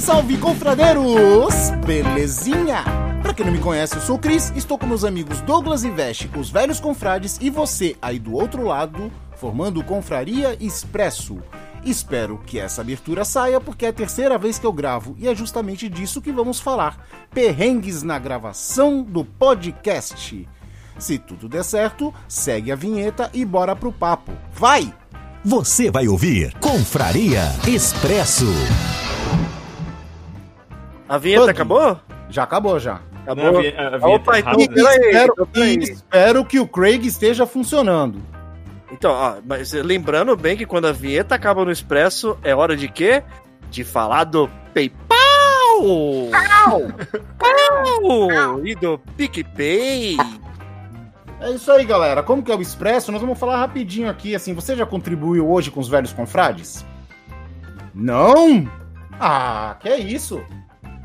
Salve, confradeiros! Belezinha? Pra quem não me conhece, eu sou o Cris, estou com meus amigos Douglas e Veste, os velhos confrades, e você aí do outro lado, formando Confraria Expresso. Espero que essa abertura saia, porque é a terceira vez que eu gravo, e é justamente disso que vamos falar. Perrengues na gravação do podcast. Se tudo der certo, segue a vinheta e bora pro papo. Vai! Você vai ouvir Confraria Expresso. A vinheta Todo. acabou? Já acabou já. Acabou. Não, a vi- a vinheta Opa, é então E espero, então e espero que o Craig esteja funcionando. Então, ó, mas lembrando bem que quando a vinheta acaba no Expresso, é hora de quê? De falar do PayPal! Pau! E do PicPay! É isso aí, galera. Como que é o Expresso? Nós vamos falar rapidinho aqui, assim, você já contribuiu hoje com os velhos confrades? Não? Ah, que é isso?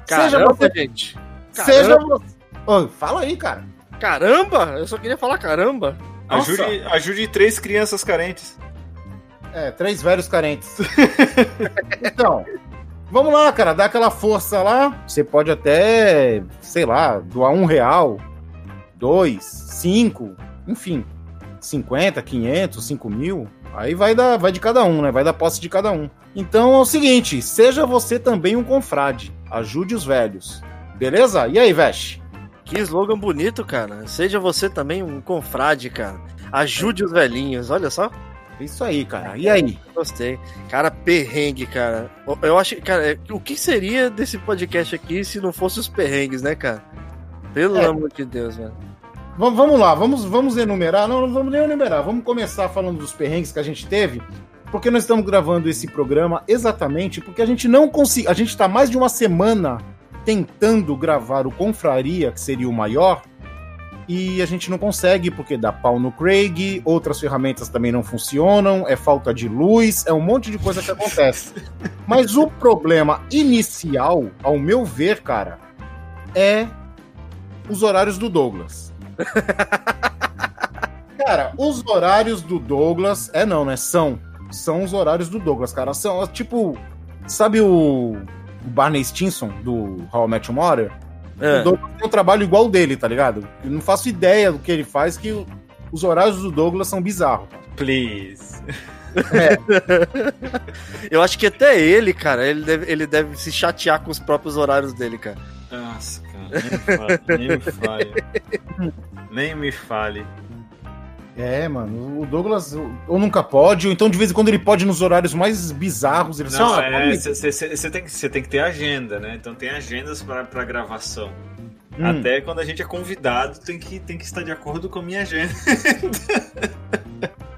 Seja Caramba, você... gente! Seja você... Ô, fala aí, cara. Caramba! Eu só queria falar caramba! Ajude, ajude três crianças carentes. É, três velhos carentes. então, vamos lá, cara, dá aquela força lá. Você pode até, sei lá, doar um real, dois, cinco, enfim, 50, 500, 5 mil. Aí vai, da, vai de cada um, né? Vai da posse de cada um. Então é o seguinte: seja você também um confrade. Ajude os velhos. Beleza? E aí, Vesh? Que slogan bonito, cara. Seja você também um confrade, cara. Ajude os velhinhos, olha só. Isso aí, cara. E aí? Gostei. Cara, perrengue, cara. Eu acho, cara, é, o que seria desse podcast aqui se não fosse os perrengues, né, cara? Pelo É. amor de Deus, velho. Vamos, vamos lá, vamos, vamos enumerar. Não, não vamos nem enumerar. Vamos começar falando dos perrengues que a gente teve. Porque nós estamos gravando esse programa exatamente porque a gente não conseguiu. A gente está mais de uma semana tentando gravar o Confraria, que seria o maior, e a gente não consegue porque dá pau no Craig, outras ferramentas também não funcionam, é falta de luz, é um monte de coisa que acontece. Mas o problema inicial, ao meu ver, cara, é os horários do Douglas. Cara, os horários do Douglas. É não, né? São. São os horários do Douglas, cara. São tipo. Sabe o, Barney Stinson do How I Met Your Mother? É. O Douglas tem um trabalho igual dele, tá ligado? Eu não faço ideia do que ele faz, que os horários do Douglas são bizarros. Please. Eu acho que até ele, cara, ele deve, ele deve se chatear com os próprios horários dele, cara. Nossa, cara, nem me fale. Nem me fale. nem me fale. É, mano, o Douglas ou nunca pode, ou então de vez em quando ele pode nos horários mais bizarros. Ele Não, fala, é, "Ah, você tem, cê tem que ter agenda, né? Então tem agendas pra, pra gravação. hum, Até quando a gente é convidado, tem que, tem que estar de acordo com a minha agenda.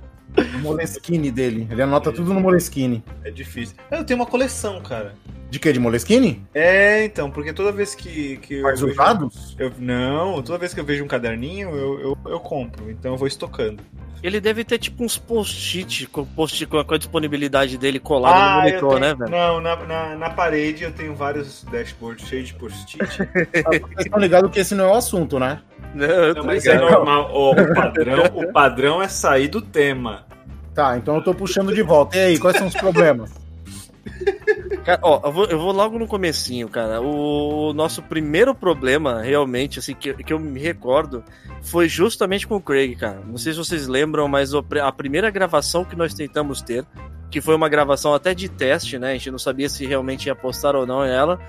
o Moleskine dele. Ele anota tudo no Moleskine. É difícil. Eu tenho uma coleção, cara. De que? De Moleskine? É, então, porque toda vez que, que eu Faz vejo- usados? eu- não, toda vez que eu vejo um caderninho, eu, eu, eu compro. Então eu vou estocando. Ele deve ter tipo uns post-it com, post com a disponibilidade dele colado no Ah, eu monitor, tenho- né, velho? Não, na, na, na parede eu tenho vários dashboards cheios de post-it. Vocês estão ligados que esse não é o assunto, né? Não, eu Não, mas é ligado. normal. Ó, o, padrão, o padrão é sair do tema. Tá, então eu tô puxando de volta. E aí, quais são os problemas? Cara, ó, eu vou, eu vou logo no comecinho, cara. O nosso primeiro problema, realmente, assim, que, que eu me recordo, foi justamente com o Craig, cara. Não sei se vocês lembram, mas a primeira gravação que nós tentamos ter, que foi uma gravação até de teste, né? A gente não sabia se realmente ia postar ou não ela.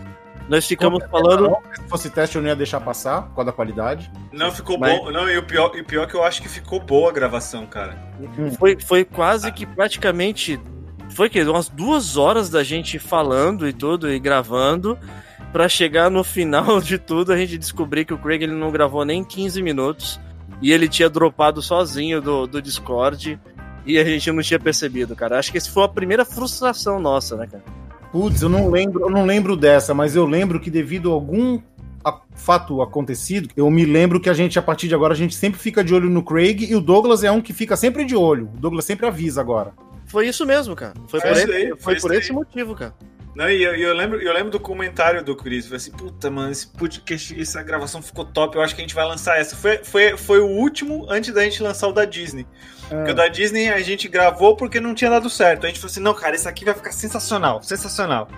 Nós ficamos Não, falando. Se fosse teste, eu não ia deixar passar, por causa da qualidade. Não, ficou Mas- bom. Não, e o pior, e o pior é que eu acho que ficou boa a gravação, cara. Foi, foi quase que praticamente. Foi que umas duas horas da gente falando e tudo e gravando. Pra chegar no final de tudo, a gente descobrir que o Craig ele não gravou nem 15 minutos. E ele tinha dropado sozinho do, do Discord. E a gente não tinha percebido, cara. Acho que esse foi a primeira frustração nossa, né, cara? Putz, eu não lembro, eu não lembro dessa, mas eu lembro que devido a algum a- fato acontecido, eu me lembro que a gente, a partir de agora, a gente sempre fica de olho no Craig e o Douglas é um que fica sempre de olho. O Douglas sempre avisa agora. Foi isso mesmo, cara. Foi É por, esse, aí, foi foi por esse aí. motivo, cara. Não, e eu, eu lembro, eu lembro do comentário do Chris. Falei assim, puta, mano, esse podcast, essa gravação ficou top. Eu acho que a gente vai lançar essa. Foi, foi, foi o último antes da gente lançar o da Disney. Porque o da Disney a gente gravou porque não tinha dado certo. A gente falou assim, não, cara, esse aqui vai ficar sensacional, sensacional.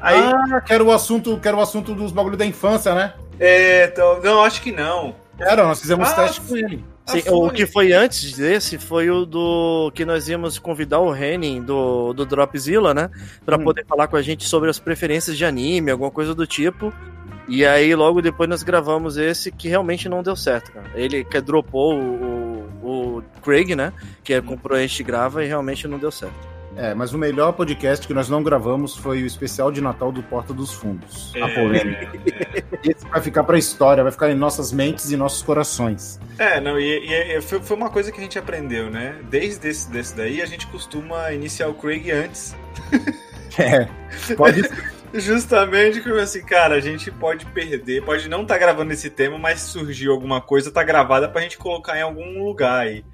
Aí, Ah, que era o assunto, que era o assunto dos bagulho da infância, né? é, então, não, acho que não. Era, nós fizemos Ah, teste com ele. Sim, Ah, o que foi antes desse foi o do que nós íamos convidar o Henning do, do Dropzilla, né? Pra Hum. poder falar com a gente sobre as preferências de anime, alguma coisa do tipo. E aí logo depois nós gravamos esse que realmente não deu certo, cara. Ele que dropou o, o, Craig, né? Que é com a gente grava e realmente não deu certo. É, mas o melhor podcast que nós não gravamos foi o especial de Natal do Porta dos Fundos. A polêmica. É, Esse vai ficar pra história, vai ficar em nossas mentes e nossos corações. é, não, e, e- e foi, foi uma coisa que a gente aprendeu, né? Desde esse, desse daí, a gente costuma iniciar o Craig antes. É. Pode ser. Justamente como assim, cara, a gente pode perder, pode não estar gravando esse tema, mas se surgiu alguma coisa, tá gravada pra gente colocar em algum lugar aí.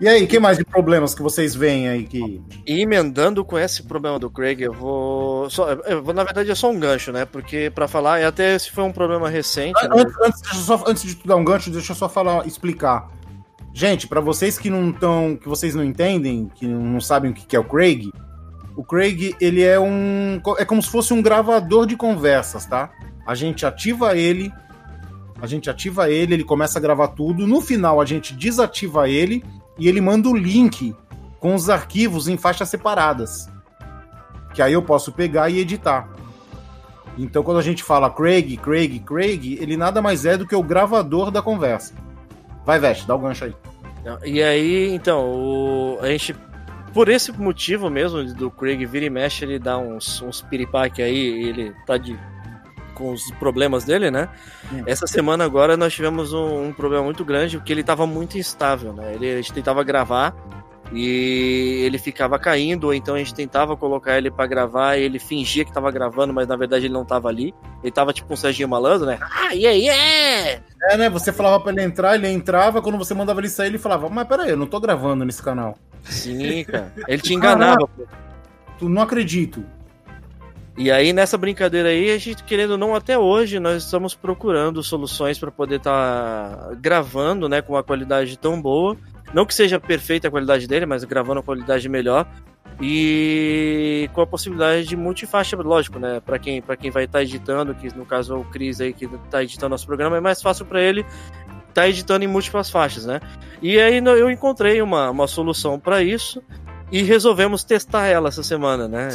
E aí, que mais de problemas que vocês veem aí que. E emendando com esse problema do Craig, eu vou. Só, eu vou na verdade, é só um gancho, né? Porque pra falar, e até esse foi um problema recente. né? Antes, antes, deixa eu só- antes de tu dar um gancho, deixa eu só falar, explicar. Gente, pra vocês que não estão, que vocês não entendem, que não sabem o que que é o Craig, o Craig ele é um, é como se fosse um gravador de conversas, tá? A gente ativa ele, a gente ativa ele, ele começa a gravar tudo. No final a gente desativa ele e ele manda o link com os arquivos em faixas separadas, que aí eu posso pegar e editar. Então, quando a gente fala Craig, Craig, Craig, ele nada mais é do que o gravador da conversa. Vai, Veste, dá o gancho aí. E aí, então, o- a gente. Por esse motivo mesmo do Craig vira e mexe, ele dá uns, uns piripaque aí, ele tá de. com os problemas dele, né? Essa semana agora nós tivemos um, um problema muito grande, porque ele tava muito instável, né? Ele, a gente tentava gravar e ele ficava caindo, ou então a gente tentava colocar ele pra gravar e ele fingia que tava gravando, mas na verdade ele não tava ali. Ele tava tipo um Serginho Malandro, né? Ah, yeah, yeah! É, né? Você falava pra ele entrar, ele entrava, quando você mandava ele sair, ele falava, mas peraí, eu não tô gravando nesse canal. Sim, cara. Ele te enganava, pô. Tu não acredito. E aí, nessa brincadeira aí, a gente, querendo ou não, até hoje, nós estamos procurando soluções para poder estar gravando, né, com uma qualidade tão boa. Não que seja perfeita a qualidade dele, mas gravando a qualidade melhor. E com a possibilidade de multifaixa, lógico, né? Para quem, pra quem vai estar editando, que no caso é o Cris aí que está editando nosso programa, é mais fácil para ele estar editando em múltiplas faixas, né? E aí eu encontrei uma, uma solução para isso e resolvemos testar ela essa semana, né?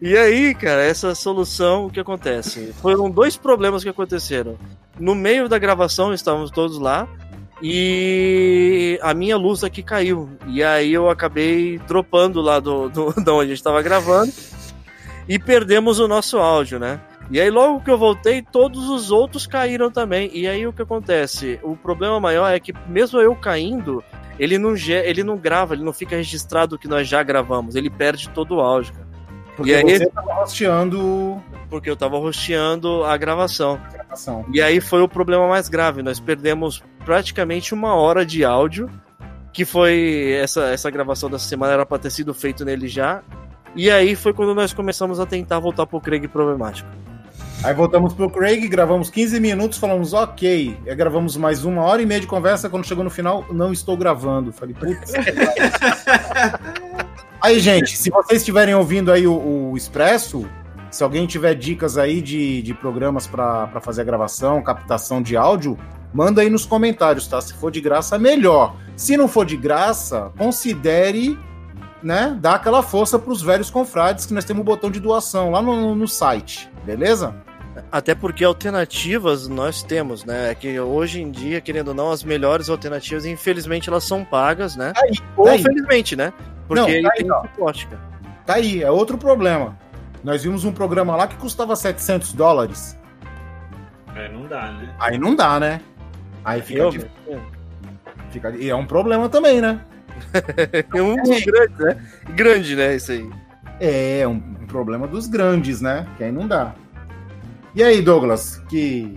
E aí, cara, essa solução, o que acontece? Foram dois problemas que aconteceram. No meio da gravação, estávamos todos lá, e a minha luz aqui caiu. E aí eu acabei dropando lá do, do, onde a gente estava gravando, e perdemos o nosso áudio, né? E aí, logo que eu voltei, todos os outros caíram também. E aí, o que acontece? O problema maior é que, mesmo eu caindo, ele não, ele não grava, ele não fica registrado o que nós já gravamos, ele perde todo o áudio, cara. Porque E aí- você tava hosteando porque eu tava rosteando a gravação. a gravação. E aí foi o problema mais grave. Nós perdemos praticamente uma hora de áudio, que foi essa, essa gravação dessa semana era pra ter sido feito nele já. E aí foi quando nós começamos a tentar voltar pro Craig problemático. Aí voltamos pro Craig, gravamos 15 minutos, falamos ok. Aí gravamos mais uma hora e meia de conversa. Quando chegou no final, não estou gravando. Falei, putz. aí, gente, se vocês estiverem ouvindo aí o, o Expresso, se alguém tiver dicas aí de, de programas para fazer a gravação, captação de áudio, manda aí nos comentários, tá? Se for de graça, melhor. Se não for de graça, considere né, dar aquela força para os velhos confrades que nós temos um botão de doação lá no, no site, beleza? Até porque alternativas nós temos, né? É que hoje em dia, querendo ou não, as melhores alternativas, infelizmente, elas são pagas, né? Tá aí, ou tá aí. felizmente, né? Porque Não, aí tá aí, tem ó. suporte, cara. Tá aí, é outro problema. Nós vimos um programa lá que custava 700 dólares. É, não dá, né? Aí não dá, né? Aí fica, Realmente. fica E é um problema também, né? É um dos grandes, né? Grande, né? Isso aí. É, um problema dos grandes, né? Que aí não dá. E aí, Douglas, que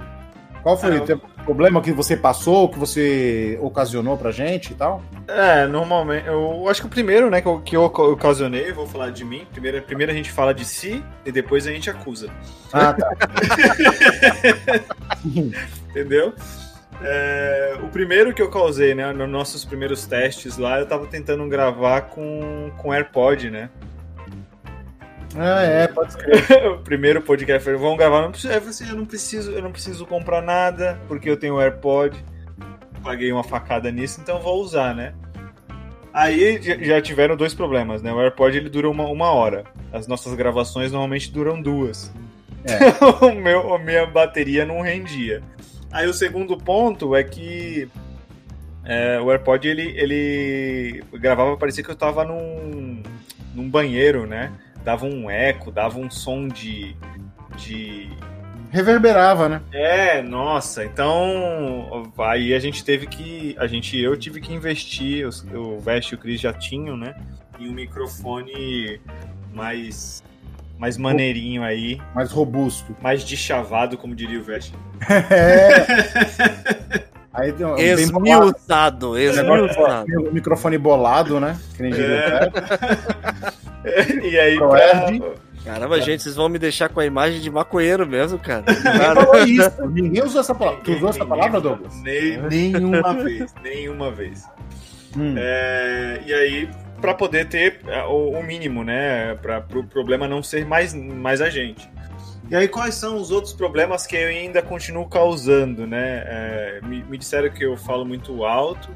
qual foi Ah, o problema que você passou, que você ocasionou pra gente e tal? É, normalmente. Eu acho que o primeiro, né, que eu, que eu ocasionei, vou falar de mim. Primeiro, primeiro a gente fala de si e depois a gente acusa. Ah, tá. Entendeu? É, o primeiro que eu causei, né, nos nossos primeiros testes lá, eu tava tentando gravar com, com AirPod, né? Ah, é, pode ser. o primeiro podcast foi, vamos gravar, não preciso, eu falei assim, eu não preciso, eu não preciso comprar nada, porque eu tenho o AirPod. Paguei uma facada nisso, então vou usar, né? Aí já- tiveram dois problemas, né? O AirPod ele dura uma, uma hora. As nossas gravações normalmente duram duas. É. o meu, a minha bateria não rendia. Aí o segundo ponto é que é, o AirPod ele, ele gravava, parecia que eu tava num, num banheiro, né? Dava um eco, dava um som de. de... Reverberava, né? É, nossa, então aí a gente teve que. A gente, eu tive que investir, o Vest e o Chris já tinham, né? Em um microfone mais. mais maneirinho aí, Mais robusto. mais deschavado, como diria o Vest. É. Aí bem bolado. Esmiuçado, esmiuçado. o microfone bolado, né? Que nem diria o É. E aí, Proerd. pra... Caramba, gente, vocês vão me deixar com a imagem de maconheiro mesmo, cara. Ninguém Cara, falou isso. Ninguém usou essa palavra. Tu usou essa palavra, Douglas? Nem, nenhuma vez, nenhuma vez. Hum. É, e aí, para poder ter é, o, o mínimo, né? Para o problema não ser mais, mais a gente. E aí, quais são os outros problemas que eu ainda continuo causando, né? É, me, me disseram que eu falo muito alto.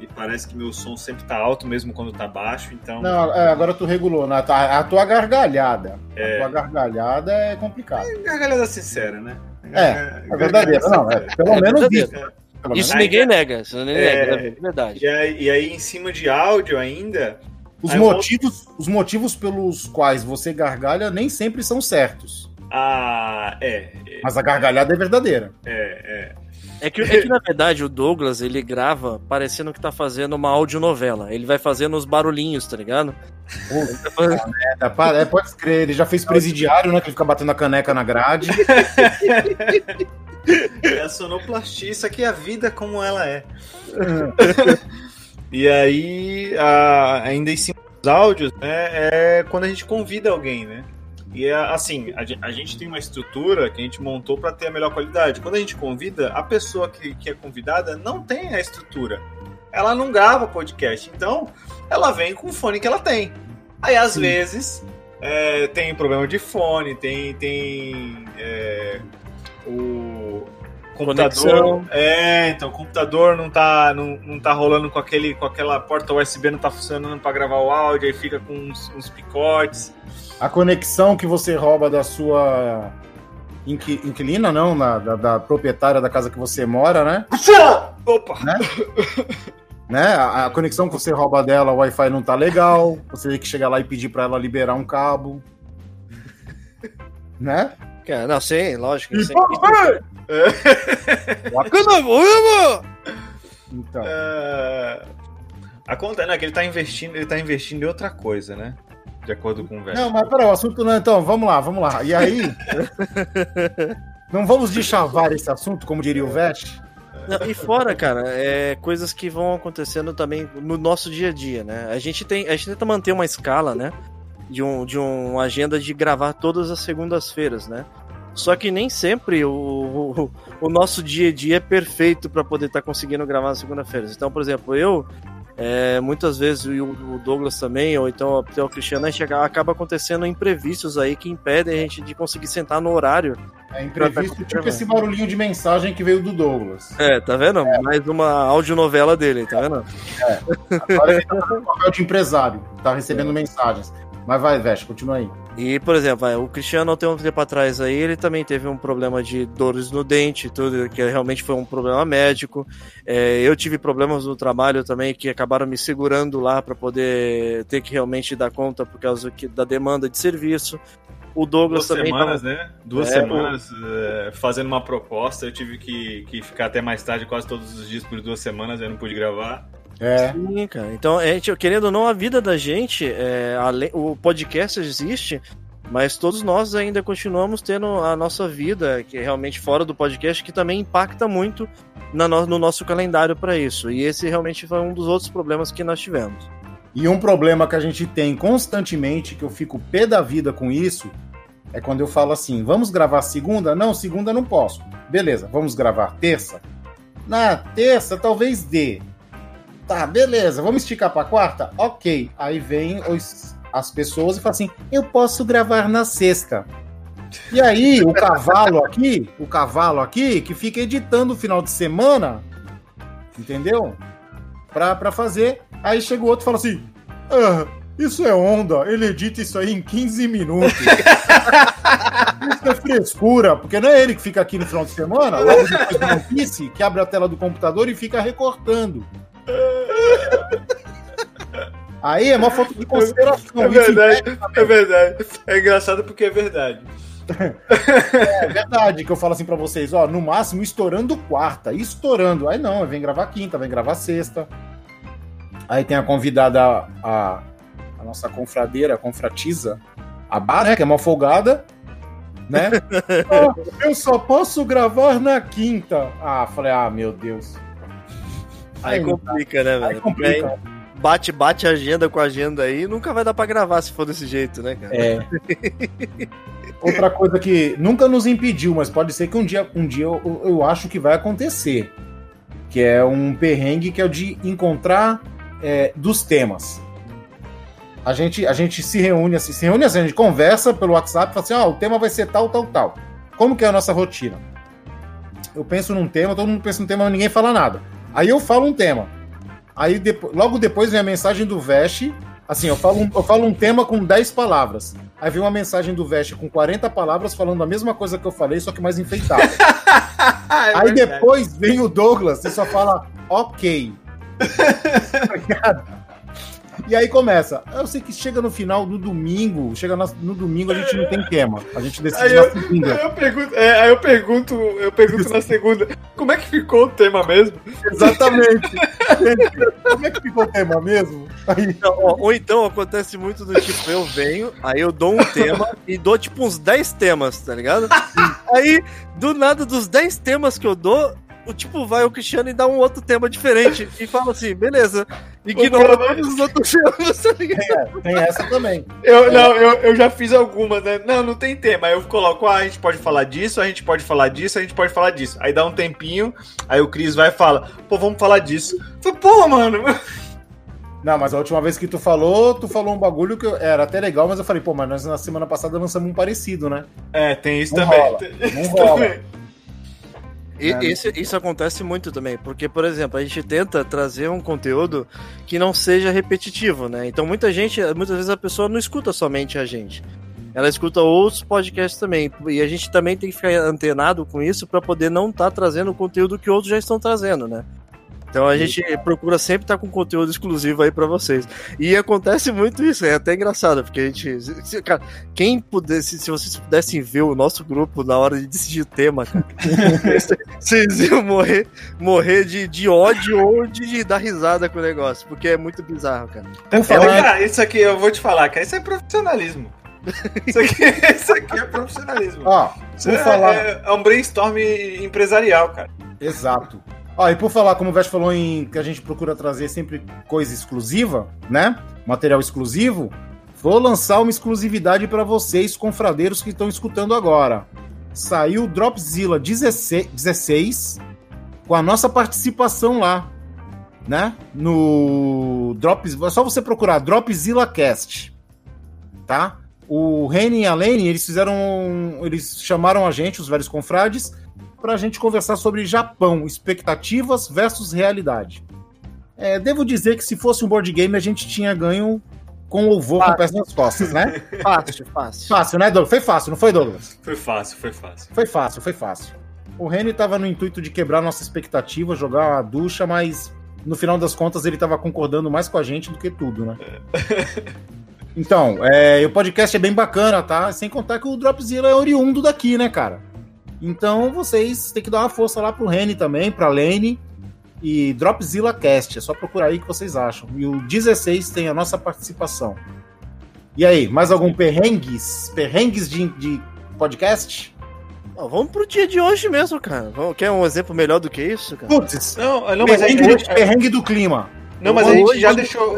E parece que meu som sempre tá alto, mesmo quando tá baixo. Então, Não, é, agora tu regulou. né? Tá- A tua gargalhada. É. A tua gargalhada é complicado. gargalhada sincera, né? É, É verdadeiro. Não, é, pelo É menos verdadeiro. isso. Pelo Isso Aí- ninguém nega, isso ninguém É. nega, é verdade. E aí, e aí, em cima de áudio ainda, Os Aí eu motivos, os motivos pelos quais você gargalha nem sempre são certos. A. É, Mas a gargalhada é verdadeira. é, é. É que, é que, na verdade, o Douglas, ele grava parecendo que tá fazendo uma audionovela. Ele vai fazendo os barulhinhos, tá ligado? Tá fazendo- É, é, pode crer, ele já fez presidiário, né? Que ele fica batendo a caneca na grade. É a sonoplastia, isso aqui é a vida como ela é. e aí, a- ainda em cima dos áudios, né, é quando a gente convida alguém, né? E é assim, a, gen- a gente tem uma estrutura que a gente montou para ter a melhor qualidade. Quando a gente convida, a pessoa que, que é convidada não tem a estrutura. Ela não grava podcast, então ela vem com o fone que ela tem. Aí às vezes é, tem problema de fone, tem, tem é, o computador. Conexão. É, então o computador não tá, não, não tá rolando com, aquele, com aquela porta USB, não tá funcionando para gravar o áudio, aí fica com uns, uns picotes. A conexão que você rouba da sua inqui- inquilina, não, na- da, da proprietária da casa que você mora, né? Opa! né? A, a conexão que você rouba dela, o Wi-Fi não tá legal. Você tem que chegar lá e pedir pra ela liberar um cabo. Né? Não, sim, lógico. Sim. Então, É, a conta, né, que ele tá investindo, ele tá investindo em outra coisa, né? De acordo com o Vest. Não, mas peraí, o assunto não. Então, vamos lá, vamos lá. E aí. não vamos deschavar esse assunto, como diria o Vest? Não, e fora, cara, é coisas que vão acontecendo também no nosso dia a dia, né? A gente tem, a gente tenta manter uma escala, né? De um, de uma agenda de gravar todas as segundas-feiras, né? Só que nem sempre o, o, o nosso dia a dia é perfeito para poder estar conseguindo gravar nas segunda-feiras. Então, por exemplo, eu é, muitas vezes e o Douglas também, ou então até o Cristiano, a gente acaba- acontecendo imprevistos aí que impedem a gente de conseguir sentar no horário É imprevisto, tipo esse barulhinho de mensagem que veio do Douglas. É, tá vendo? É. Mais uma audionovela dele, tá vendo? É. Agora ele tá no papel de empresário, tá recebendo mensagens. Mas vai, Veste, continua aí. E, por exemplo, o Cristiano, tem um tempo atrás aí, ele também teve um problema de dores no dente, tudo, que realmente foi um problema médico. É, eu tive problemas no trabalho também, que acabaram me segurando lá para poder ter que realmente dar conta por causa da demanda de serviço. O Douglas Duas também. Semanas, tava... né? Duas é, semanas é, fazendo uma proposta. Eu tive que, que ficar até mais tarde, quase todos os dias por duas semanas, eu não pude gravar. É. Sim, cara. Então, a gente, querendo ou não, a vida da gente, é, o podcast existe, mas todos nós ainda continuamos tendo a nossa vida, que é realmente fora do podcast, que também impacta muito no, no nosso calendário para isso. E esse realmente foi um dos outros problemas que nós tivemos. E um problema que a gente tem constantemente, que eu fico pé da vida com isso, é quando eu falo assim: vamos gravar segunda? Não, segunda não posso. Beleza, vamos gravar terça? Na terça talvez dê. Tá, beleza, vamos esticar para quarta? Ok. Aí vem os, as pessoas e falam assim: eu posso gravar na sexta. E aí, o cavalo aqui, o cavalo aqui, que fica editando o final de semana, entendeu? Pra, pra fazer. Aí chega o outro e fala assim: ah, isso é onda, ele edita isso aí em 15 minutos. isso é frescura, porque não é ele que fica aqui no final de semana, logo depois do notícia, que abre a tela do computador e fica recortando. Aí é uma foto de consideração. É verdade, é verdade. É engraçado porque é verdade. é verdade que eu falo assim para vocês, ó, no máximo estourando quarta, estourando. Aí não, vem gravar quinta, vem gravar sexta. Aí tem a convidada, a, a nossa confradeira, a confratiza, a Bárbara, que é uma folgada, né? oh, eu só posso gravar na quinta. Ah, falei, ah, meu Deus. Aí, aí complica, né, velho? Aí complica. Bate, bate agenda com agenda aí, nunca vai dar pra gravar se for desse jeito, né, cara? É. Outra coisa que nunca nos impediu, mas pode ser que um dia, um dia eu, eu acho que vai acontecer. Que é um perrengue que é o de encontrar é, dos temas. A gente, a gente se reúne assim, se reúne assim, a gente conversa pelo WhatsApp, fala assim, ah, o tema vai ser tal, tal, tal. Como que é a nossa rotina? Eu penso num tema, todo mundo pensa num tema, mas ninguém fala nada. Aí eu falo um tema. Aí depois, logo depois vem a mensagem do Veste. Assim, eu falo, um, eu falo um tema com 10 palavras. Aí vem uma mensagem do Veste com 40 palavras falando a mesma coisa que eu falei, só que mais enfeitada. é Aí depois vem o Douglas e só fala ok. E aí começa. Eu sei que chega no final do domingo, chega no domingo a gente não tem tema. A gente decide aí na eu, segunda. Aí eu pergunto, é, aí eu pergunto, eu pergunto na segunda, como é que ficou o tema mesmo? Exatamente. como é que ficou o tema mesmo? Aí... Então, ó, ou então acontece muito do tipo, eu venho, aí eu dou um tema e dou tipo uns 10 temas, tá ligado? aí, do nada, dos 10 temas que eu dou, o tipo vai o Cristiano e dá um outro tema diferente e fala assim, beleza, ignora todos os outros temas, tá É, tem essa também. Eu, é. Não, eu, eu já fiz algumas, né? Não, não tem tema. Aí eu coloco, ah, a gente pode falar disso, a gente pode falar disso, a gente pode falar disso. Aí dá um tempinho, aí o Cris vai e fala, pô, vamos falar disso. Eu pô, mano. Não, mas a última vez que tu falou, tu falou um bagulho que era até legal, mas eu falei, pô, mas nós na semana passada lançamos um parecido, né? É, tem isso não também. Rola, não rola. E, é. isso, isso acontece muito também, porque, por exemplo, a gente tenta trazer um conteúdo que não seja repetitivo, né? Então muita gente, muitas vezes a pessoa não escuta somente a gente. Ela escuta outros podcasts também. E a gente também tem que ficar antenado com isso para poder não estar tá trazendo o conteúdo que outros já estão trazendo, né? Então a gente procura sempre estar com conteúdo exclusivo aí para vocês. E acontece muito isso, é até engraçado, porque a gente. Se, cara, quem pudesse, se vocês pudessem ver o nosso grupo na hora de decidir o tema, cara, vocês iam morrer, morrer de, de ódio ou de, de, dar risada com o negócio, porque é muito bizarro, cara. Então, falar... cara, isso aqui eu vou te falar, cara, isso é profissionalismo. Isso aqui, isso aqui é profissionalismo. Ó, vou é, falar... é, é um brainstorm empresarial, cara. Exato. Ó, e por falar, como o Vest falou em que a gente procura trazer sempre coisa exclusiva, né? Material exclusivo, vou lançar uma exclusividade para vocês, confradeiros que estão escutando agora. Saiu Dropzilla 16, 16 com a nossa participação lá, né? No Drop, é só você procurar Dropzilla Cast, tá? O Reni e a Lene, eles fizeram. Eles chamaram a gente, os velhos confrades, pra gente conversar sobre Japão, expectativas versus realidade. É, devo dizer que se fosse um board game, a gente tinha ganho com louvor com o pé nas costas, né? Fácil, fácil. Fácil, né, Douglas? Foi fácil, não foi, Douglas? Foi fácil, foi fácil. Foi fácil, foi fácil. O Reni tava no intuito de quebrar nossa expectativa, jogar a ducha, mas no final das contas ele tava concordando mais com a gente do que tudo, né? Então, é, o podcast é bem bacana, tá? Sem contar que o Dropzilla é oriundo daqui, né, cara? Então vocês têm que dar uma força lá pro Reni também, pra Lane e Dropzilla Cast. É só procurar aí que vocês acham. E o 16 tem a nossa participação. E aí, mais algum perrengues? Perrengues de, de podcast? Ó, vamos pro dia de hoje mesmo, cara. Vamos- Quer um exemplo melhor do que isso, cara? Putz, Não, não mas a perrengue, gente, perrengue do clima. não, mas a gente Hoje- já hoje- deixou.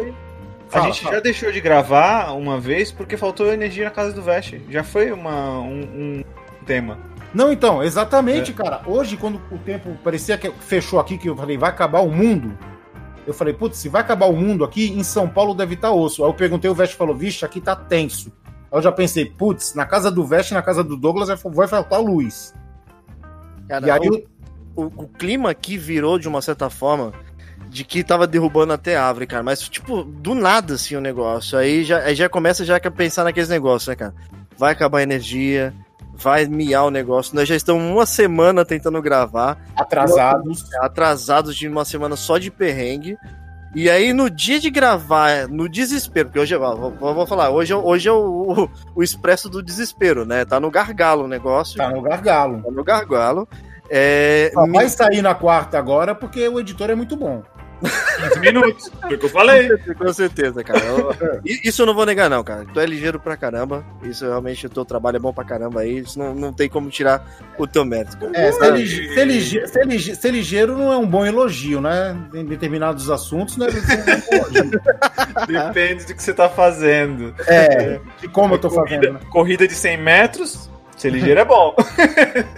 A Fala, gente fala. já deixou de gravar uma vez porque faltou energia na casa do Vest. Já foi uma, um, um tema. Não, então, exatamente, É. cara. Hoje, quando o tempo parecia que fechou aqui, que eu falei, vai acabar o mundo. Eu falei, putz, se vai acabar o mundo aqui, em São Paulo deve estar osso. Aí eu perguntei, o Veste falou, vixe, aqui tá tenso. Aí eu já pensei, putz, na casa do Veste, na casa do Douglas vai- faltar luz. Cara, e aí, eu- o, o clima aqui virou de uma certa forma de que tava derrubando até árvore, cara. Mas, tipo, do nada, assim, o negócio. Aí já, aí já começa já a pensar naqueles negócios, né, cara? Vai acabar a energia, vai miar o negócio. Nós já estamos uma semana tentando gravar, atrasados. atrasados de uma semana só de perrengue. E aí, no dia de gravar, no desespero, porque hoje, eu vou, vou- falar, hoje, é o- hoje é o, o, o expresso do desespero, né? Tá no gargalo o negócio. Tá no gargalo. Tá no gargalo. É, Só me- vai sair na quarta agora porque o editor é muito bom. 15 minutos. Foi o que eu falei. Com certeza, cara. Eu- isso eu não vou negar, não, cara. Tu é ligeiro pra caramba. Isso realmente, o teu trabalho é bom pra caramba aí. Isso não, não tem como tirar o teu mérito. cara. É, ser, lige- ser lige- ser lige- ser ligeiro não é um bom elogio, né? Em determinados assuntos, né? Depende do que você tá fazendo. É, de como eu tô fazendo. né? Corrida de 100 metros, ser ligeiro é bom.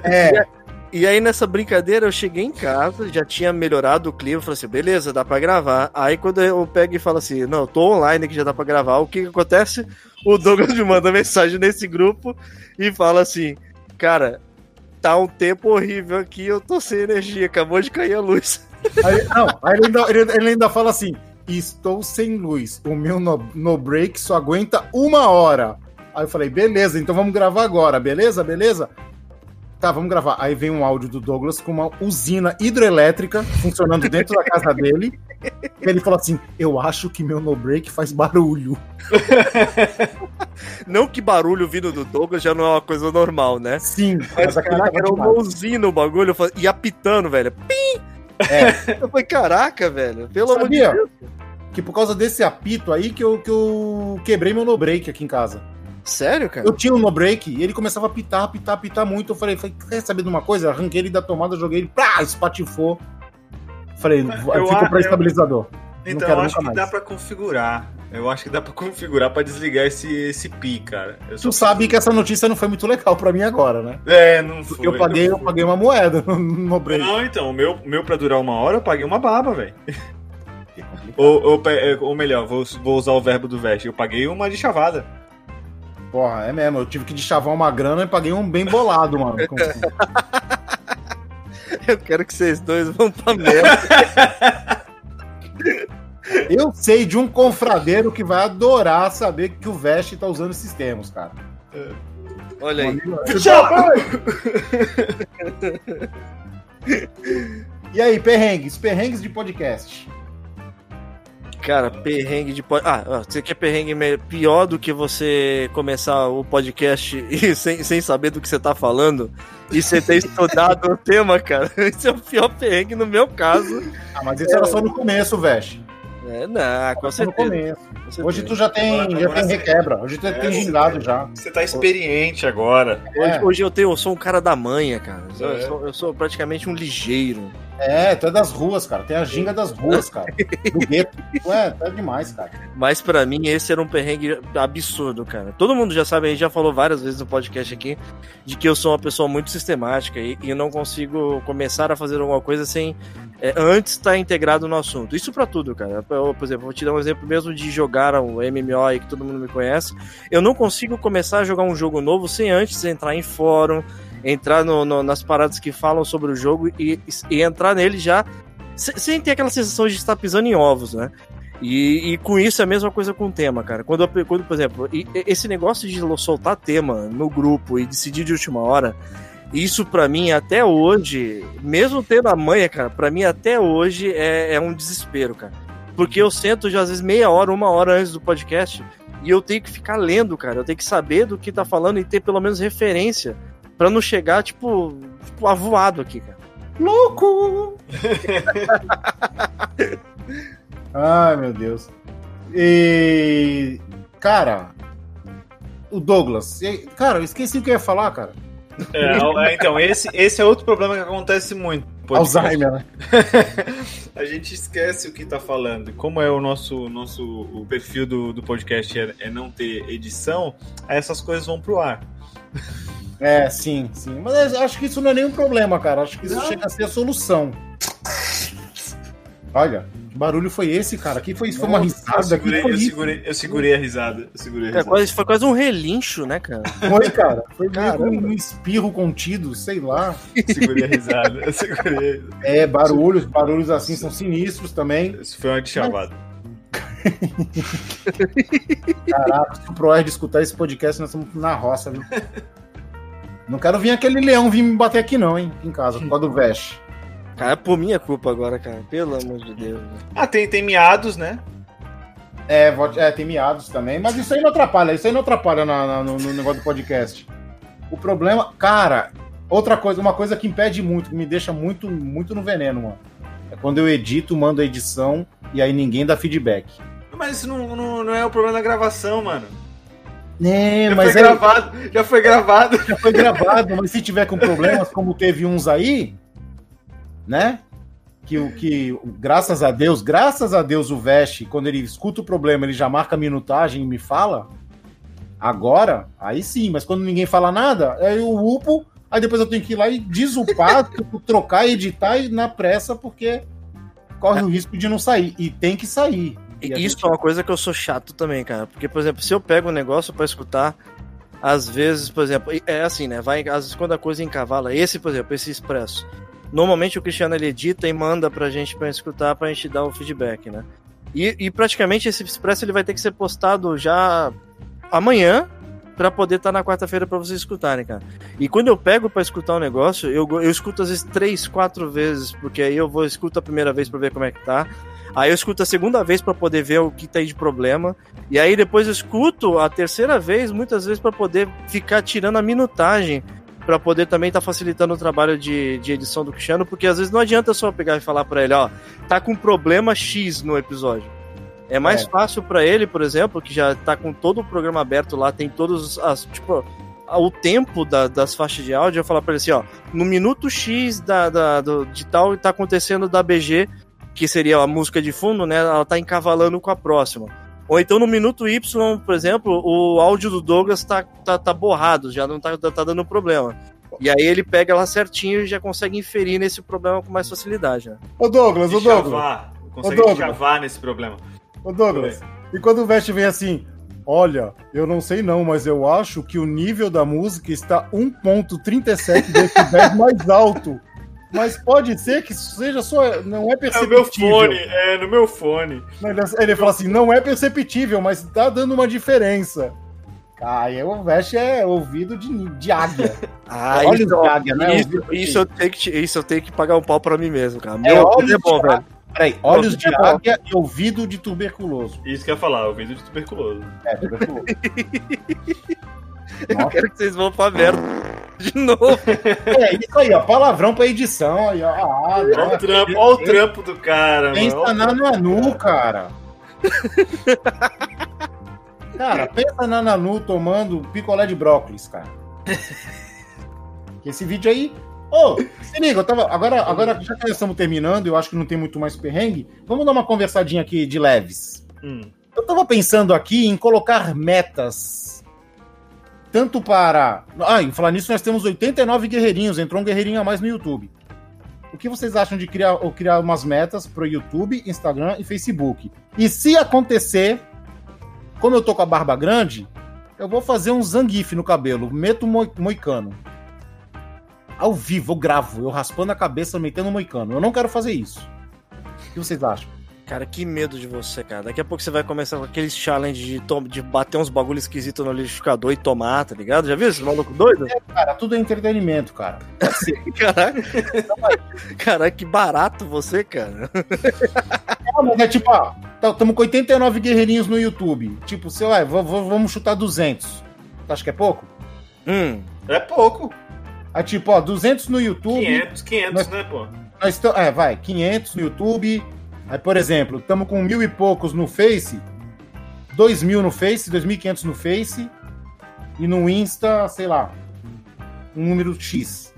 É, E aí, nessa brincadeira, eu cheguei em casa, já tinha melhorado o clima. Falei assim, beleza, dá pra gravar. Aí, quando eu pego e falo assim, não, tô online aqui, já dá pra gravar. O que que acontece? O Douglas me manda mensagem nesse grupo e fala assim, cara, tá um tempo horrível aqui, eu tô sem energia, acabou de cair a luz. Aí, não, aí ele ainda, ele- ele ainda fala assim: estou sem luz. O meu no, no break só aguenta uma hora. Aí eu falei, beleza, então vamos gravar agora, beleza? Beleza? Tá, vamos gravar. Aí vem um áudio do Douglas com uma usina hidrelétrica funcionando dentro da casa dele. E ele falou assim: Eu acho que meu no break faz barulho. Não que barulho vindo do Douglas já não é uma coisa normal, né? Sim, Mas, mas caraca, tava era uma usina o bagulho, e apitando, velho. Pim! É. Eu falei, caraca, velho, pelo amor de? Deus. Que por causa desse apito aí que eu, que eu quebrei meu no break aqui em casa. Sério, cara? Eu tinha um no break e ele começava a pitar, pitar, pitar muito. Eu falei, falei, quer saber de uma coisa? Arranquei ele da tomada, joguei ele, pá, espatifou. Falei, Eu fica a- para eu- estabilizador. Então eu acho que mais. dá pra configurar. Eu acho que dá pra configurar pra desligar esse, esse pi, cara. Eu Tu sabe que essa notícia não foi muito legal pra mim agora, né? É, não foi. Porque eu paguei, não eu paguei uma moeda no, no break. Não, então, o meu, o meu pra durar uma hora eu paguei uma baba, velho. ou, ou, ou melhor, vou, vou usar o verbo do veste. Eu paguei uma de chavada. Porra, é mesmo. Eu tive que deschavar uma grana e paguei um bem bolado, mano. Como assim? Eu quero que vocês dois vão pra merda. Eu sei de um confradeiro que vai adorar saber que o Veste tá usando esses termos, cara. Olha aí. E aí, perrengues? Perrengues de podcast. Cara, perrengue de pod... Ah, ó, você quer perrengue pior do que você começar o podcast e sem, sem saber do que você tá falando e você ter estudado o tema, cara? Esse é o pior perrengue no meu caso. Ah, mas isso era só no começo, Veste. É, não, com certeza. começo. com certeza. Hoje tu já tem, Agora- já agora tem requebra. Hoje tu É, tem sim. gingado já. Você tá experiente agora. Hoje, É. hoje eu tenho, eu sou um cara da manha, cara. Eu, É. sou, eu sou praticamente um ligeiro. É, tu é das ruas, cara. Tem a ginga das ruas, cara. Do gueto. Ué, tá demais, cara. Mas pra mim esse era um perrengue absurdo, cara. Todo mundo já sabe, a gente já falou várias vezes no podcast aqui, de que eu sou uma pessoa muito sistemática e, e não consigo começar a fazer alguma coisa sem é, antes estar tá integrado no assunto. Isso para tudo, cara. Eu, por exemplo, vou te dar um exemplo mesmo de jogar o MMO aí que todo mundo me conhece. Eu não consigo começar a jogar um jogo novo sem antes entrar em fórum, entrar no, no, nas paradas que falam sobre o jogo e, e entrar nele já sem ter aquela sensação de estar pisando em ovos, né? E, e, com isso é a mesma coisa com o tema, cara. Quando, quando por exemplo, esse negócio de soltar tema no grupo e decidir de última hora, isso para mim até hoje, mesmo tendo a manha, cara, para mim até hoje é, é, um desespero, cara. Porque eu sento já às vezes meia hora, uma hora antes do podcast e eu tenho que ficar lendo, cara. Eu tenho que saber do que tá falando e ter pelo menos referência para não chegar, tipo, tipo, avoado aqui, cara. Louco! Ai, meu Deus. E. Cara, o Douglas. Cara, eu esqueci o que eu ia falar, cara. É, é, então, esse, esse é outro problema que acontece muito. Alzheimer, né? a gente esquece o que tá falando. Como é o nosso, nosso o perfil do, do podcast é, é não ter edição, essas coisas vão pro ar. É, sim, sim. Mas acho que isso não é nenhum problema, cara. Acho que isso não. chega a ser a solução. Olha, que barulho foi esse, cara? Que foi isso? Foi uma risada? Eu segurei, eu segurei, eu segurei, a risada. Eu segurei a risada. É, quase, foi quase um relincho, né, cara? Foi, cara. Foi um, um espirro contido, sei lá. segurei a risada. Eu segurei. É, barulhos, barulhos assim são sinistros também. Isso foi uma de chamada. Caraca, se o Proerd escutar esse podcast, nós estamos na roça, viu? Não quero vir aquele leão vir me bater aqui, não, hein? Em casa, por causa do Vest. Cara, é por minha culpa agora, cara. Pelo amor de Deus. Ah, tem, tem miados, né? É, é, tem miados também, mas isso aí não atrapalha, isso aí não atrapalha na, na, no, no, negócio do podcast. O problema, cara, outra coisa, uma coisa que impede muito, que me deixa muito, muito no veneno, mano. É quando eu edito, mando a edição e aí ninguém dá feedback. Mas isso não, não, não é o problema da gravação, mano. É, já mas foi gravado, já foi gravado. Já foi gravado, mas se tiver com problemas, como teve uns aí, né? Que o que, graças a Deus, graças a Deus, o Veste, quando ele escuta o problema, ele já marca a minutagem e me fala. Agora, aí sim, mas quando ninguém fala nada, aí eu upo, aí depois eu tenho que ir lá e desupar, trocar, editar e na pressa, porque corre o risco de não sair. E tem que sair. E Isso gente... é uma coisa que eu sou chato também, cara. Porque, por exemplo, se eu pego um negócio para escutar, às vezes, por exemplo, é assim, né? Vai, às vezes, quando a coisa encavala, esse, por exemplo, esse expresso. Normalmente o Cristiano ele edita e manda pra gente pra escutar, pra gente dar o feedback, né? E, e praticamente esse expresso ele vai ter que ser postado já amanhã para poder estar tá na quarta-feira para vocês escutarem, cara. E quando eu pego para escutar um negócio, eu, eu escuto às vezes três, quatro vezes, porque aí eu vou escuto a primeira vez para ver como é que tá. Aí eu escuto a segunda vez para poder ver o que tá aí de problema. E aí depois eu escuto a terceira vez, muitas vezes para poder ficar tirando a minutagem para poder também estar tá facilitando o trabalho de, de edição do Cristiano, porque às vezes não adianta só pegar e falar para ele, ó, tá com problema X no episódio. É mais é. fácil para ele, por exemplo, que já tá com todo o programa aberto lá, tem todos as, tipo, o tempo da, das faixas de áudio, eu falar para ele assim, ó, no minuto X da, da, do, de tal tá acontecendo da BG, que seria a música de fundo, né, ela tá encavalando com a próxima. Ou então no minuto Y, por exemplo, o áudio do Douglas tá, tá, tá borrado, já não tá, tá dando problema. E aí ele pega lá certinho e já consegue inferir nesse problema com mais facilidade, né? Ô Douglas, ô Douglas. Chavar, consegue ô chavar nesse problema. Ô Douglas, e quando o Vest vem assim, olha, eu não sei não, mas eu acho que o nível da música está 1.37 decibéis mais alto. Mas pode ser que seja só. Não é perceptível. É no meu fone, é no meu fone. Ele, ele fala assim: não é perceptível, mas tá dando uma diferença. Ah, o Veste é ouvido de, de águia. Ah, Olhos isso, de águia, né? Isso, isso, eu tenho que, isso eu tenho que pagar um pau pra mim mesmo, cara. Meu é, olhos é bom, velho. Peraí, olhos de é águia e ouvido de tuberculoso. Isso que eu ia falar, ouvido de tuberculoso. É, tuberculoso. Eu quero que vocês vão pra merda de novo. É isso aí, ó. Palavrão pra edição. Aí, ó. Ah, olha, o trampo, olha o trampo do cara, Pensa mano. na Nanu, cara. cara, pensa na Nanu tomando picolé de brócolis, cara. Esse vídeo aí. Ô, oh, se liga, eu tava. Agora, agora, já que nós estamos terminando, eu acho que não tem muito mais perrengue. Vamos dar uma conversadinha aqui de leves. Hum. Eu tava pensando aqui em colocar metas tanto para. Ah, em falar nisso, nós temos 89 guerreirinhos, entrou um guerreirinho a mais no YouTube. o que vocês acham de criar, ou criar umas metas pro YouTube, Instagram e Facebook? E se acontecer, como eu tô com a barba grande, eu vou fazer um zangife no cabelo, meto mo moicano. Ao vivo, eu gravo, eu raspando a cabeça, metendo moicano. Eu não quero fazer isso. O que vocês acham? Cara, que medo de você, cara. Daqui a pouco você vai começar com aqueles challenge de, de bater uns bagulho esquisito no liquidificador e tomar, tá ligado? Já viu esse maluco doido? É, cara, tudo é entretenimento, cara. Caraca. Caraca, que barato você, cara. É, mas é tipo, ó, estamos com 89 guerreirinhos no YouTube. Tipo, sei lá, vamos chutar 200. Tu acha que é pouco? Hum. É pouco. Aí, tipo, ó, 200 no YouTube. 500, 500, nós, né, pô? Nós é, vai, 500 no YouTube. Aí, por exemplo, estamos com mil e poucos no Face, dois mil no Face, 2.500 no Face, e no Insta, sei lá, um número X.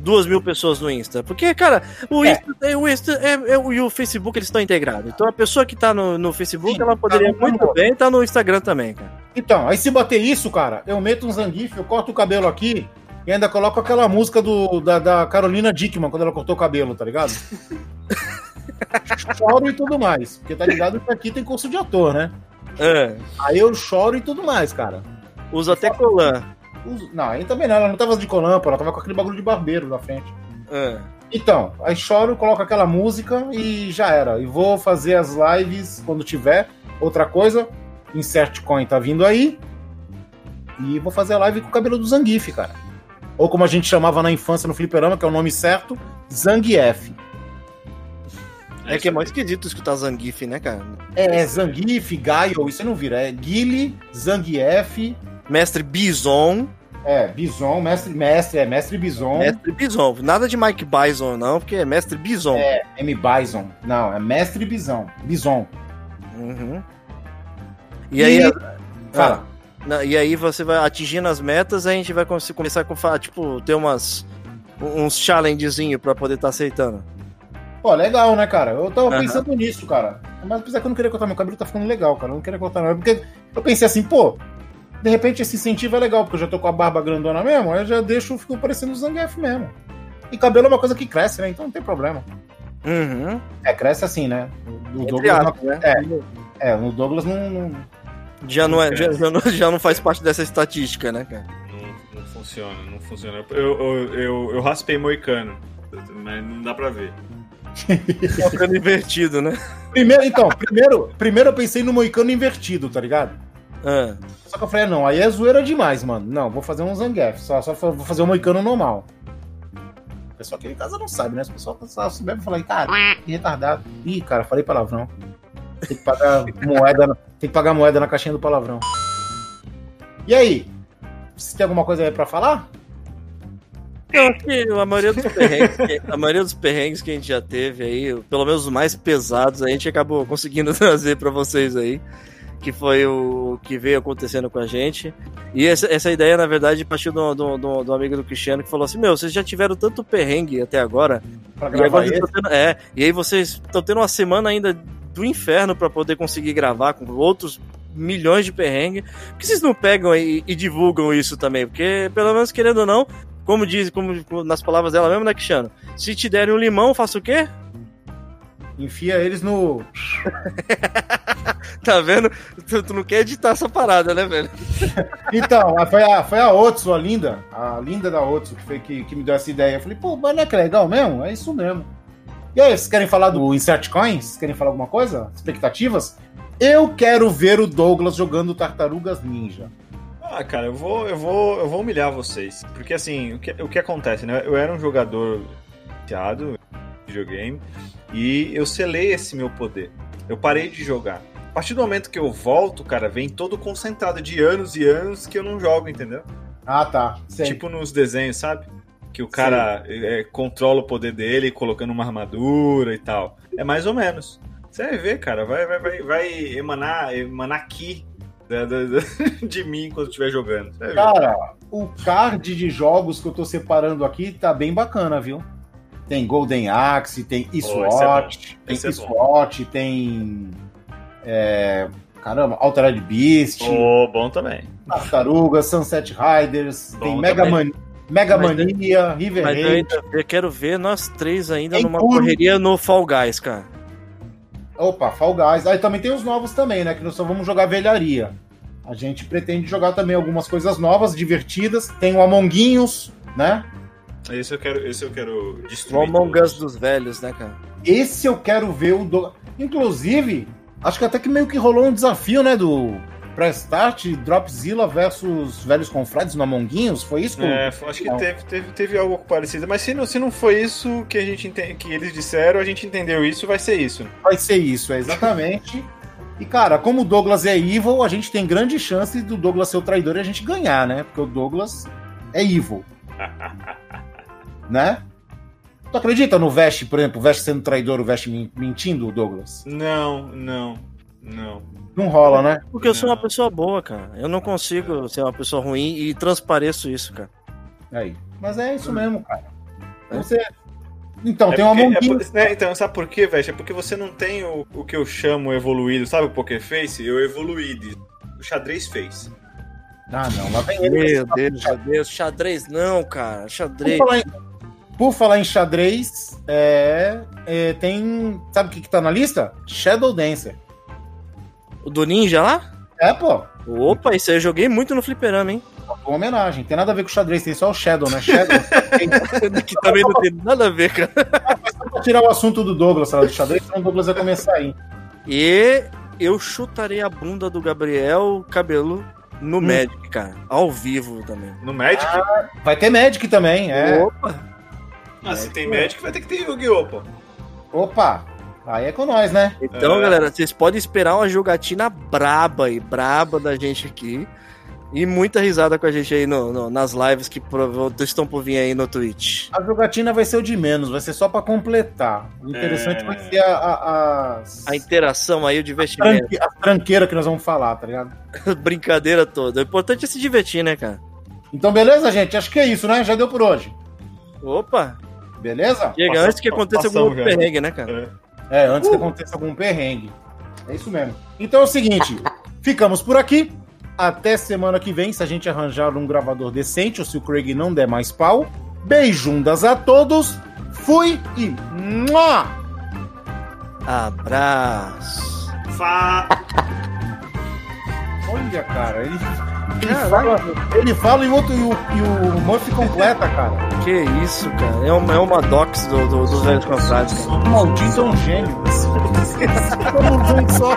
duas mil pessoas no Insta. Porque, cara, o é. Insta, é, o Insta é, é, e o Facebook eles estão integrados. Então a pessoa que tá no, no Facebook, Sim, ela poderia tá muito bem estar tá no Instagram também, cara. Então, aí se bater isso, cara, eu meto um zangife, eu corto o cabelo aqui e ainda coloco aquela música do, da, da Carolina Dickman quando ela cortou o cabelo, tá ligado? choro e tudo mais. Porque tá ligado que aqui tem curso de ator, né? É. Aí eu choro e tudo mais, cara. Usa até colã. Uso... Não, aí também não, ela não tava de colã, pô, ela tava com aquele bagulho de barbeiro na frente. É. Então, aí choro, coloco aquela música e já era. E vou fazer as lives quando tiver. Outra coisa, Insert Coin tá vindo aí. E vou fazer a live com o cabelo do Zangief, cara. Ou como a gente chamava na infância no fliperama, que é o nome certo, Zangief. É que é mais esquisito escutar Zangief, né, cara? É, Zangief, Gaio, isso não vira. É Guile, Zangief. Mestre Bison. É, Bison, mestre, mestre, é mestre Bison. Mestre Bison. Nada de Mike Bison, não, porque é mestre Bison. É, M. Bison. Não, é mestre Bison. Bison. Uhum. E, e... aí. Fala. Ah, e aí você vai atingindo as metas, a gente vai começar a tipo, ter umas. uns challengezinho pra poder estar tá aceitando. Pô, legal, né, cara? Eu tava uhum. pensando nisso, cara. Mas apesar que eu não queria cortar meu cabelo, tá ficando legal, cara. Eu não queria cortar não. Porque eu pensei assim, pô, de repente esse incentivo é legal, porque eu já tô com a barba grandona mesmo, aí eu já deixo, fico parecendo o Zangief mesmo. E cabelo é uma coisa que cresce, né? Então não tem problema. Uhum. É, cresce assim, né? O Douglas não, né? é, é, no Douglas não. não... Já, não é, já, já, não, já não faz parte dessa estatística, né, cara? Não, não funciona, não funciona. Eu, eu, eu, eu raspei moicano, mas não dá pra ver. Moicano invertido, né? Primeiro, então, primeiro, primeiro eu pensei no moicano invertido, tá ligado? Ah. Só que eu falei, não, aí é zoeira demais, mano. Não, vou fazer um Zangief, só, só vou fazer um moicano normal. O pessoal aqui em casa não sabe, né? Pessoal só souber falar, cara, que retardado. Ih, cara, falei palavrão. Tem que pagar moeda, tem que pagar moeda na caixinha do palavrão. E aí? Você tem alguma coisa aí pra falar? Eu acho que a maioria dos perrengues, que, a maioria dos perrengues que a gente já teve aí, pelo menos os mais pesados, a gente acabou conseguindo trazer para vocês aí. Que foi o que veio acontecendo com a gente. E essa, essa ideia, na verdade, partiu do, do, do, do, amigo do Cristiano que falou assim: Meu, vocês já tiveram tanto perrengue até agora. Pra e agora tendo, é, e aí vocês estão tendo uma semana ainda do inferno para poder conseguir gravar com outros milhões de perrengue. Por que vocês não pegam e, e, divulgam isso também? Porque, pelo menos querendo ou não, como diz, como nas palavras dela mesmo, né, Cristiano? Se te derem um limão, faça o quê? Enfia eles no. tá vendo? Tu, tu, não quer editar essa parada, né, velho? então, foi a, foi a Otsu, a linda, a linda da Otsu, que, foi, que, que me deu essa ideia. Eu falei, pô, mas não é que legal mesmo? É isso mesmo. E aí, vocês querem falar do Insert Coins? Querem falar alguma coisa? Expectativas? Eu quero ver o Douglas jogando Tartarugas Ninja. Ah, cara, eu vou, eu vou, eu vou humilhar vocês. Porque assim, o que, o que acontece, né? Eu era um jogador viciado de videogame e eu selei esse meu poder. Eu parei de jogar. A partir do momento que eu volto, cara, vem todo concentrado de anos e anos que eu não jogo, entendeu? Ah, tá. Sei. Tipo nos desenhos, sabe? Que o cara é, controla o poder dele colocando uma armadura e tal. É mais ou menos. Você vai ver, cara, vai, vai, vai, vai emanar, emanar ki de mim quando estiver jogando. Cara, o card de jogos que eu tô separando aqui tá bem bacana, viu? Tem Golden Axe, tem SWAT, oh, é tem SWAT, é tem. É, caramba, Altered Beast. Oh, bom também. Tartaruga, Sunset Riders, bom tem Mega, Man, Mega Mas- Mania, River Mas eu, Raid. ainda, eu quero ver nós três ainda Tem numa tudo. correria no Fall Guys, cara. Opa, Fall Guys. Aí também tem os novos também, né? Que nós só vamos jogar velharia. A gente pretende jogar também algumas coisas novas, divertidas. Tem o Amonguinhos, né? Esse eu quero, esse eu quero O destruir. Among Us dos velhos, né, cara? Esse eu quero ver o do... Inclusive, acho que até que meio que rolou um desafio, né? Do Prestart, Dropzilla versus Velhos Confrades no Amonguinhos. Foi isso? que eu- É, acho que teve, teve, teve algo parecido. Mas se não, se não foi isso que a gente ente- que eles disseram, a gente entendeu isso, vai ser isso. Vai ser isso, é exatamente. E, cara, como o Douglas é evil, a gente tem grande chance do Douglas ser o traidor e a gente ganhar, né? Porque o Douglas é evil. né? Tu acredita no Vest, por exemplo, o Vest sendo traidor, o Vest men- mentindo, Douglas? Não, não, não. Não rola, né? Porque eu sou uma pessoa boa, cara. Eu não consigo ser uma pessoa ruim e transpareço isso, cara. Aí. Mas é isso mesmo, cara. É. Você. Então, É tem uma porque- é né, então, sabe por quê, velho? É porque você não tem o, o que eu chamo evoluído. Sabe o Poker Face? Eu evoluí. de- O xadrez fez. Ah, não, lá vem ele. Meu Deus, meu Deus. Xadrez não, cara. Xadrez. Por falar em, por falar em xadrez, é, é, tem. Sabe o que, que tá na lista? Shadow Dancer. O do Ninja lá? É, pô. Opa, isso aí eu joguei muito no fliperama, hein? Uma homenagem. Tem nada a ver com xadrez, tem só o Shadow, né? Shadow. que também não tem nada a ver, cara. Só pra tirar o assunto do Douglas, sabe, do xadrez, senão o Douglas vai começar aí. E eu chutarei a bunda do Gabriel Cabelo no Magic, cara. Ao vivo também. No Magic? Vai ter Magic também, é. Opa! Ah, se tem Magic, vai ter que ter Yu-Gi-Oh! Opa! Aí é com nós, né? Então, É. galera, vocês podem esperar uma jogatina braba e braba da gente aqui. E muita risada com a gente aí no, no- nas lives que estão por vir aí no Twitch. A jogatina vai ser o de menos, vai ser só pra completar. O interessante É. vai ser a, a, as, A interação aí, o divertimento. tranque, as tranqueiras que nós vamos falar, tá ligado? Brincadeira toda. O importante é se divertir, né, cara? Então, beleza, gente? Acho que é isso, né? Já deu por hoje. Opa! Beleza? Chega antes que aconteça algum já. perrengue, né, cara? É. É, antes que aconteça algum perrengue. É isso mesmo. Então é o seguinte, ficamos por aqui. Até semana que vem, se a gente arranjar um gravador decente ou se o Craig não der mais pau. Beijundas a todos. Fui e. Mua! Abraço. Fa... Olha, cara, ele, ele, fala, ele fala e o outro e o, e o Murphy completa, cara. Que isso, cara. É uma, é uma dox do, do, dos velhos confrades, cara. O maldito é um gênio. Todo junto só.